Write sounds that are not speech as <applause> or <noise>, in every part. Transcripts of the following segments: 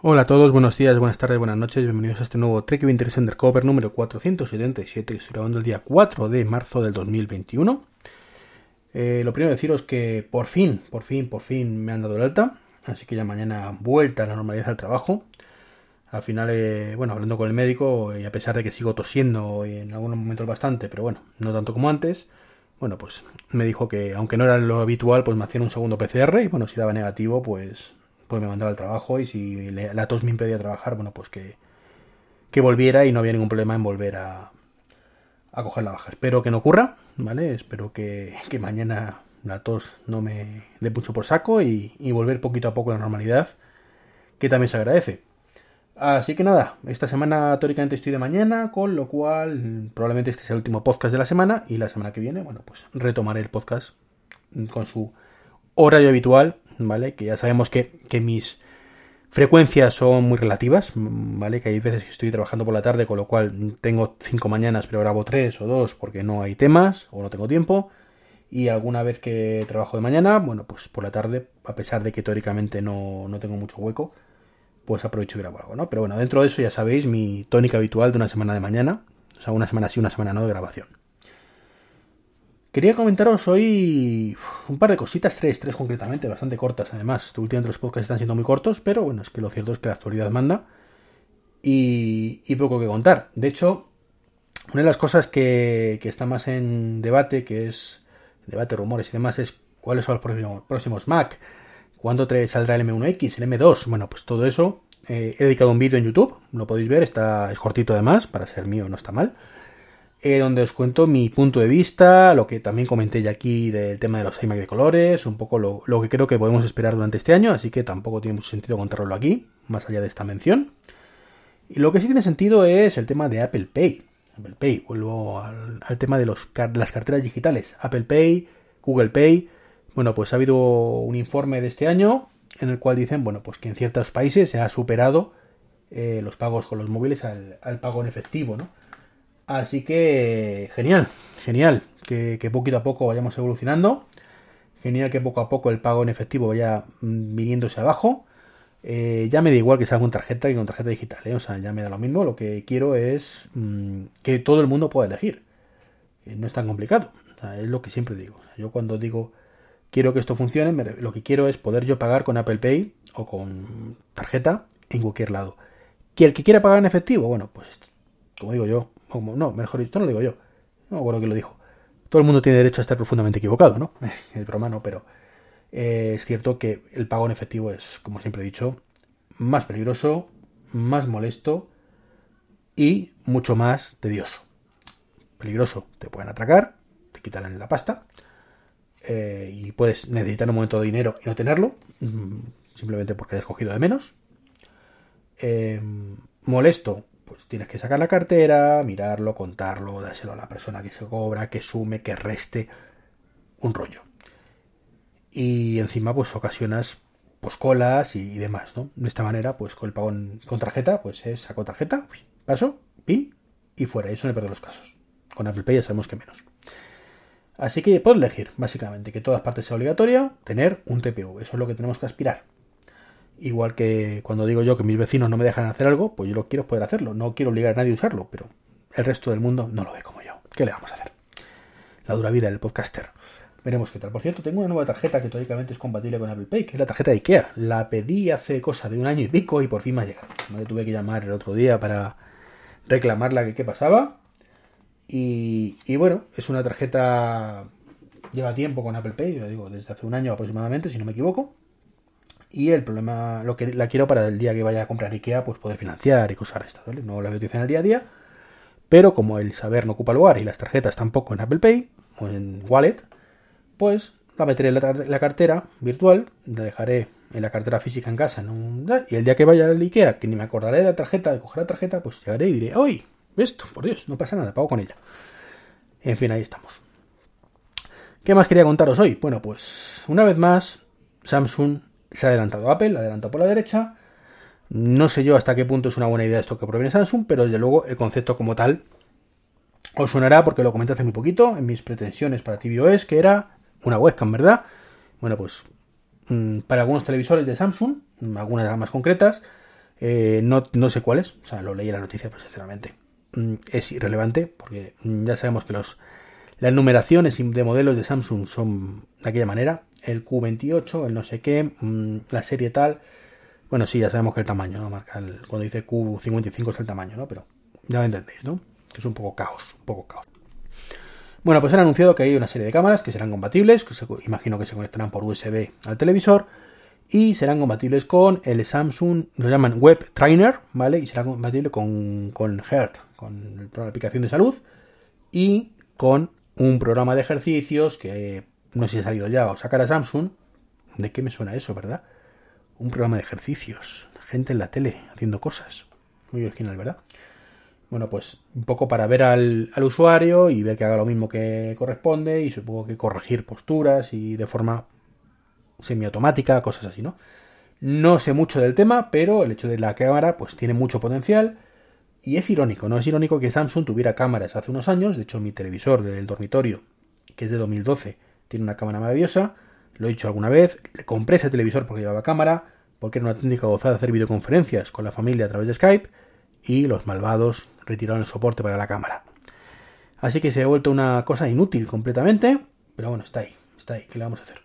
Hola a todos, buenos días, buenas tardes, buenas noches, bienvenidos a este nuevo Trek Winter Undercover número 477 que estoy grabando el día 4 de marzo del 2021. Eh, lo primero deciros que por fin, por fin, por fin me han dado el alta, así que ya mañana vuelta a la normalidad del trabajo. Al final, eh, bueno, hablando con el médico y a pesar de que sigo tosiendo en algunos momentos bastante, pero bueno, no tanto como antes, bueno, pues me dijo que aunque no era lo habitual, pues me hacían un segundo PCR y bueno, si daba negativo, pues pues me mandaba al trabajo y si la tos me impedía trabajar, bueno, pues que, que volviera y no había ningún problema en volver a, a coger la baja. Espero que no ocurra, ¿vale? Espero que, que mañana la tos no me dé mucho por saco y, y, volver poquito a poco a la normalidad, que también se agradece. Así que nada, esta semana teóricamente estoy de mañana, con lo cual probablemente este sea el último podcast de la semana y la semana que viene, bueno, pues retomaré el podcast con su horario habitual, ¿vale? Que ya sabemos que, que mis frecuencias son muy relativas, ¿vale? Que hay veces que estoy trabajando por la tarde, con lo cual tengo cinco mañanas, pero grabo tres o dos porque no hay temas o no tengo tiempo. Y alguna vez que trabajo de mañana, bueno, pues por la tarde, a pesar de que teóricamente no, no tengo mucho hueco, pues aprovecho y grabo algo, ¿no? Pero bueno, dentro de eso ya sabéis mi tónica habitual de una semana de mañana, o sea, una semana sí, una semana no de grabación. Quería comentaros hoy un par de cositas, tres, tres concretamente, bastante cortas además. Últimamente los podcasts están siendo muy cortos, pero bueno, es que lo cierto es que la actualidad manda y, poco que contar. De hecho, una de las cosas que, que, está más en debate, que es debate, rumores y demás, es cuáles son los próximos, próximos Mac, cuándo saldrá el M1X, el M2, bueno, pues todo eso. Eh, he dedicado un vídeo en YouTube, lo podéis ver, está, es cortito además, para ser mío no está mal eh, donde os cuento mi punto de vista, lo que también comenté ya aquí del tema de los iMac de colores, un poco lo, lo, que creo que podemos esperar durante este año, así que tampoco tiene mucho sentido contarlo aquí, más allá de esta mención. Y lo que sí tiene sentido es el tema de Apple Pay. Apple Pay, vuelvo al, tema de los, las carteras digitales. Apple Pay, Google Pay. Bueno, pues ha habido un informe de este año en el cual dicen, bueno, pues que en ciertos países se ha superado eh, los pagos con los móviles al pago en efectivo, ¿no? Así que genial, genial, que, que, poquito a poco vayamos evolucionando. Genial que poco a poco el pago en efectivo vaya mm, viniéndose abajo. Eh, ya me da igual que sea con tarjeta que con tarjeta digital, ¿eh? o sea, ya me da lo mismo. Lo que quiero es mmm, que todo el mundo pueda elegir. Eh, no es tan complicado, es lo que siempre digo. Yo cuando digo quiero que esto funcione, lo que quiero es poder yo pagar con Apple Pay o con tarjeta en cualquier lado. Que el que quiera pagar en efectivo, bueno, pues como digo yo, no, mejor dicho, no lo digo yo, no me acuerdo que lo dijo. Todo el mundo tiene derecho a estar profundamente equivocado, ¿no? <laughs> Es broma, no, pero eh, es cierto que el pago en efectivo es, como siempre he dicho, más peligroso, más molesto y mucho más tedioso. Peligroso, te pueden atracar, te quitan la pasta eh, y puedes necesitar un momento de dinero y no tenerlo, mm, simplemente porque hayas cogido de menos. Eh, molesto, pues tienes que sacar la cartera, mirarlo, contarlo, dárselo a la persona que se cobra, que sume, que reste, un rollo. Y encima pues ocasionas pues colas y demás, ¿no? De esta manera, pues con el pago con tarjeta, pues es saco tarjeta, paso, pin y fuera. Eso no perder los casos. Con Apple Pay ya sabemos que menos. Así que puedo elegir, básicamente, que todas partes sea obligatorio tener un TPV. Eso es lo que tenemos que aspirar. Igual que cuando digo yo que mis vecinos no me dejan hacer algo, pues yo lo quiero poder hacerlo. No quiero obligar a nadie a usarlo, pero el resto del mundo no lo ve como yo. ¿Qué le vamos a hacer? La dura vida del podcaster. Veremos qué tal. Por cierto, tengo una nueva tarjeta que teóricamente es compatible con Apple Pay, que es la tarjeta de IKEA. La pedí hace cosa de un año y pico y por fin me ha llegado. Me tuve que llamar el otro día para reclamarla que qué pasaba. Y, bueno, es una tarjeta... Lleva tiempo con Apple Pay, digo, desde hace un año aproximadamente, si no me equivoco y el problema, lo que la quiero para el día que vaya a comprar IKEA, pues poder financiar y cosas estas, ¿vale? No la voy a utilizar en el día a día, pero como el saber no ocupa lugar y las tarjetas tampoco en Apple Pay o en Wallet, pues la meteré en la, la cartera virtual, la dejaré en la cartera física en casa y el día que vaya al IKEA, que ni me acordaré de la tarjeta, de coger la tarjeta, pues llegaré y diré, ¡Uy! Esto, por Dios, no pasa nada, pago con ella. En fin, ahí estamos. ¿Qué más quería contaros hoy? Bueno, pues una vez más, Samsung se ha adelantado Apple, ha adelantado por la derecha. No sé yo hasta qué punto es una buena idea esto que proviene Samsung, pero desde luego el concepto como tal os sonará porque lo comenté hace muy poquito en mis pretensiones para tvOS, que era una webcam, ¿verdad? Bueno, pues mm, para algunos televisores de Samsung, algunas gamas concretas, Eh, no, no sé cuáles, o sea, lo leí en la noticia, pero sinceramente mm, es irrelevante, porque mm, ya sabemos que los las numeraciones de modelos de Samsung son de aquella manera. El Q28, el no sé qué, mm, la serie tal. Bueno, sí, ya sabemos que el tamaño, ¿no? Marca cuando dice Q55 es el tamaño, ¿no? Pero ya lo entendéis, ¿no? Que es un poco caos, un poco caos. Bueno, pues han anunciado que hay una serie de cámaras que serán compatibles, que imagino que se conectarán por USB al televisor y serán compatibles con el Samsung, lo llaman Web Trainer, ¿vale? Y será compatible con, con Heart, con la aplicación de salud y con un programa de ejercicios que no sé si ha salido ya o sacar a Samsung. ¿De qué me suena eso, verdad? Un programa de ejercicios, gente en la tele haciendo cosas. Muy original, ¿verdad? Bueno, pues un poco para ver al, usuario y ver que haga lo mismo que corresponde y supongo que corregir posturas y de forma semiautomática, cosas así, ¿no? No sé mucho del tema, pero el hecho de la cámara pues tiene mucho potencial y es irónico, ¿no? Es irónico que Samsung tuviera cámaras hace unos años, de hecho mi televisor del dormitorio, que es de 2012, tiene una cámara maravillosa, lo he dicho alguna vez, le compré ese televisor porque llevaba cámara, porque era una técnica gozada de hacer videoconferencias con la familia a través de Skype, y los malvados retiraron el soporte para la cámara. Así que se ha vuelto una cosa inútil completamente, pero bueno, está ahí, está ahí, ¿qué le vamos a hacer?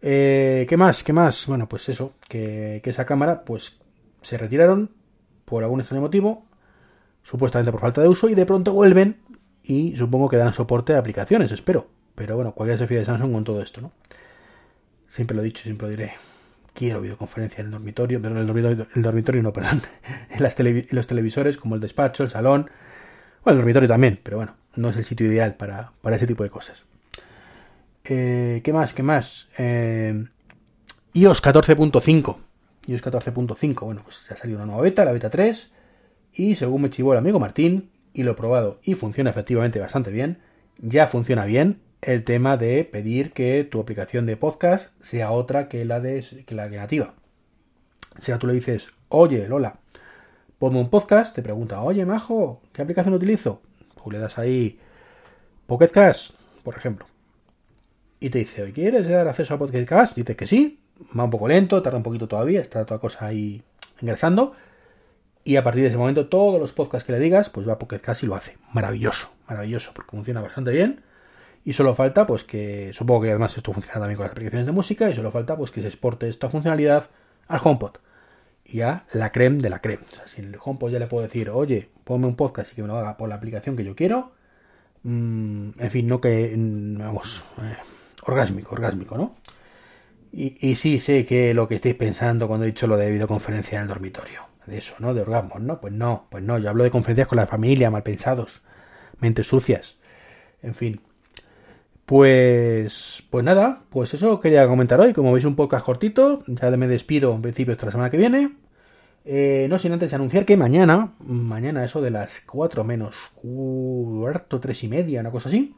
Eh, ¿Qué más? ¿Qué más? Bueno, pues eso, que, que esa cámara, pues se retiraron por algún extraño motivo, supuestamente por falta de uso, y de pronto vuelven y supongo que dan soporte a aplicaciones, espero. Pero bueno, cualquier se fía de Samsung con todo esto, ¿no? Siempre lo he dicho, siempre lo diré. Quiero videoconferencia en el dormitorio, en el dormitorio, el dormitorio no, perdón. <laughs> En, las los televisores, como el despacho, el salón. Bueno, el dormitorio también, pero bueno, no es el sitio ideal para, para ese tipo de cosas. Eh, ¿Qué más? ¿Qué más? Eh, iOS 14.5 iOS 14.5, bueno, pues se ha salido una nueva beta, la beta 3, y según me chivó el amigo Martín, y lo he probado y funciona efectivamente bastante bien, ya funciona bien el tema de pedir que tu aplicación de podcast sea otra que la de la nativa. O sea, tú le dices, oye, Lola, ponme un podcast, te pregunta, oye, Majo, ¿qué aplicación utilizo? Tú le das ahí Pocket por ejemplo. Y te dice, ¿quieres dar acceso a Pocket Cast? Dice que sí, va un poco lento, tarda un poquito todavía, está toda cosa ahí ingresando. Y a partir de ese momento, todos los podcasts que le digas, pues va a Pocket Cast y lo hace. Maravilloso, maravilloso, porque funciona bastante bien. Y solo falta, pues que, supongo que además esto funciona también con las aplicaciones de música, y solo falta, pues que se exporte esta funcionalidad al HomePod. Y a la creme de la creme. O sea, el HomePod ya le puedo decir, oye, ponme un podcast y que me lo haga por la aplicación que yo quiero. Mm, en fin, no que, mm, vamos, eh, orgásmico, orgásmico, ¿no? Y, sí sé que lo que estáis pensando cuando he dicho lo de videoconferencia en el dormitorio. De eso, ¿no? De orgasmos, ¿no? Pues no, pues no. Yo hablo de conferencias con la familia, mal pensados, mentes sucias. En fin. Pues, pues nada, pues eso quería comentar hoy. Como veis, un podcast cortito. Ya me despido en principio hasta la semana que viene. Eh, no sin antes anunciar que mañana, mañana eso de las 4 menos cuarto, 3 y media, una cosa así,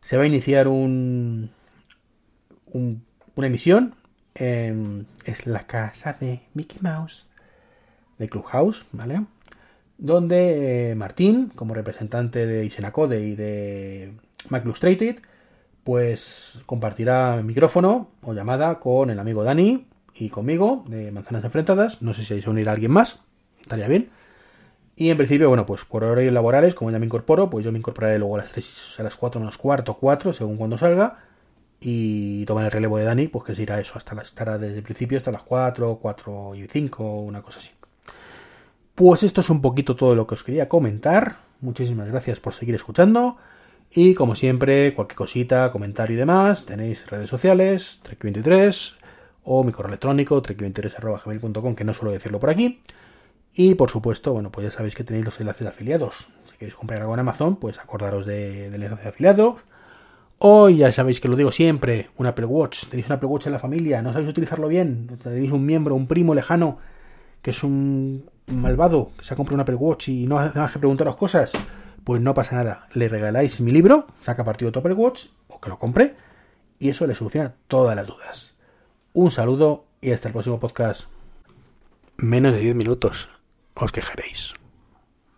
se va a iniciar un, un una emisión. es la casa de Mickey Mouse de Clubhouse, ¿vale? Donde eh, Martín, como representante de Isenacode y de Mac Illustrated, pues compartirá micrófono o llamada con el amigo Dani y conmigo de Manzanas Enfrentadas. No sé si hay que unir a alguien más, estaría bien. Y en principio, bueno, pues por horarios laborales, como ya me incorporo, pues yo me incorporaré luego a las 3, a las 4 menos cuarto, 4, según cuando salga y tomar el relevo de Dani, pues que se irá eso, hasta la, estará desde el principio hasta las 4, 4 y 5, una cosa así. Pues esto es un poquito todo lo que os quería comentar. Muchísimas gracias por seguir escuchando. Y como siempre, cualquier cosita, comentario y demás, tenéis redes sociales, Trek23 o mi correo electrónico, trek23.gmail.com, que no suelo decirlo por aquí. Y por supuesto, bueno, pues ya sabéis que tenéis los enlaces de afiliados. Si queréis comprar algo en Amazon, pues acordaros de, del enlace de afiliados Hoy ya sabéis que lo digo siempre, un Apple Watch. Tenéis un Apple Watch en la familia, no sabéis utilizarlo bien. Tenéis un miembro, un primo lejano, que es un malvado, que se ha comprado un Apple Watch y no hace más que preguntaros cosas. Pues no pasa nada. Le regaláis mi libro, saca partido Apple Watch, o que lo compre, y eso le soluciona todas las dudas. Un saludo y hasta el próximo podcast. Menos de 10 minutos. Os quejaréis.